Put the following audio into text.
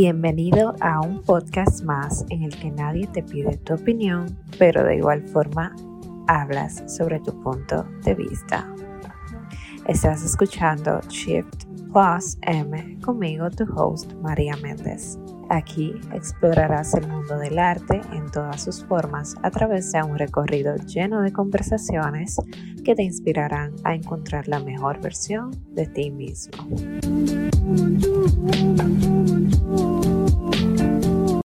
Bienvenido a un podcast más en el que nadie te pide tu opinión, pero de igual forma hablas sobre tu punto de vista. Estás escuchando Shift Plus M conmigo, tu host María Méndez. Aquí explorarás el mundo del arte en todas sus formas a través de un recorrido lleno de conversaciones que te inspirarán a encontrar la mejor versión de ti mismo.